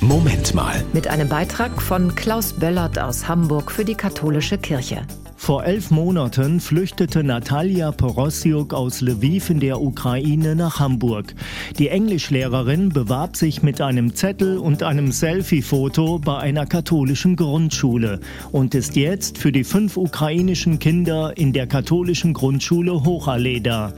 Moment mal. Mit einem Beitrag von Klaus Böllert aus Hamburg für die katholische Kirche. Vor elf Monaten flüchtete Natalia Porossiuk aus Lviv in der Ukraine nach Hamburg. Die Englischlehrerin bewarb sich mit einem Zettel und einem Selfie-Foto bei einer katholischen Grundschule und ist jetzt für die fünf ukrainischen Kinder in der katholischen Grundschule Hochallee da.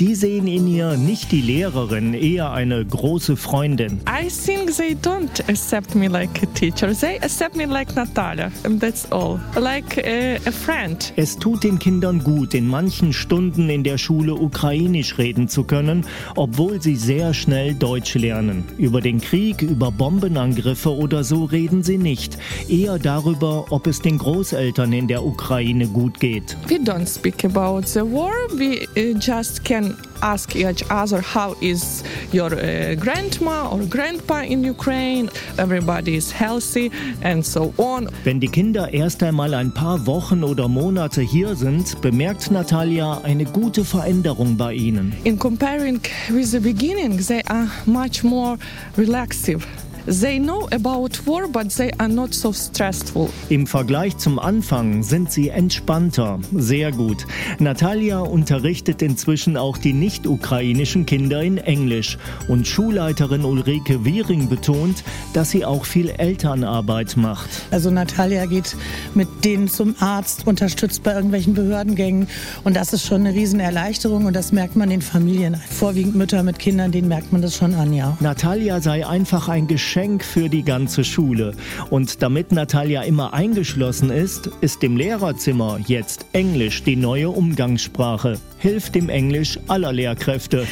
Die sehen in ihr nicht die Lehrerin, eher eine große Freundin. I think they don't accept me like a teacher. They accept me like Natalia. That's all. Like a, a friend. Es tut den Kindern gut, in manchen Stunden in der Schule ukrainisch reden zu können, obwohl sie sehr schnell Deutsch lernen. Über den Krieg, über Bombenangriffe oder so reden sie nicht. Eher darüber, ob es den Großeltern in der Ukraine gut geht. We don't speak about the war. We uh, just can ask each other how is your uh, grandma or grandpa in Ukraine. Everybody is healthy and so on. Wenn die Kinder erst einmal ein paar Wochen oder Monate hier sind, bemerkt Natalia eine gute Veränderung bei ihnen. In comparing with the beginning, they are much more relaxive. They know about war, but they are not so stressful. Im Vergleich zum Anfang sind sie entspannter. Sehr gut. Natalia unterrichtet inzwischen auch die nicht-ukrainischen Kinder in Englisch. Und Schulleiterin Ulrike Wiering betont, dass sie auch viel Elternarbeit macht. Also Natalia geht mit denen zum Arzt, unterstützt bei irgendwelchen Behördengängen. Und das ist schon eine Riesenerleichterung und das merkt man den Familien. Vorwiegend Mütter mit Kindern, denen merkt man das schon an, ja. Natalia sei einfach ein Geschenk Geschenk für die ganze Schule. Und damit Natalia immer eingeschlossen ist, ist im Lehrerzimmer jetzt Englisch die neue Umgangssprache. Hilft dem Englisch aller Lehrkräfte.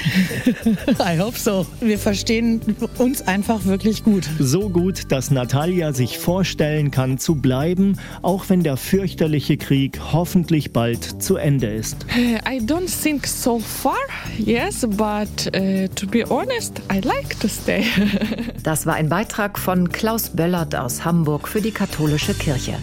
I hope so. Wir verstehen uns einfach wirklich gut. So gut, dass Natalia sich vorstellen kann zu bleiben, auch wenn der fürchterliche Krieg hoffentlich bald zu Ende ist. I don't think so far, yes, but uh, to be honest, I like to stay. Das war ein Beitrag von Klaus Böllert aus Hamburg für die katholische Kirche.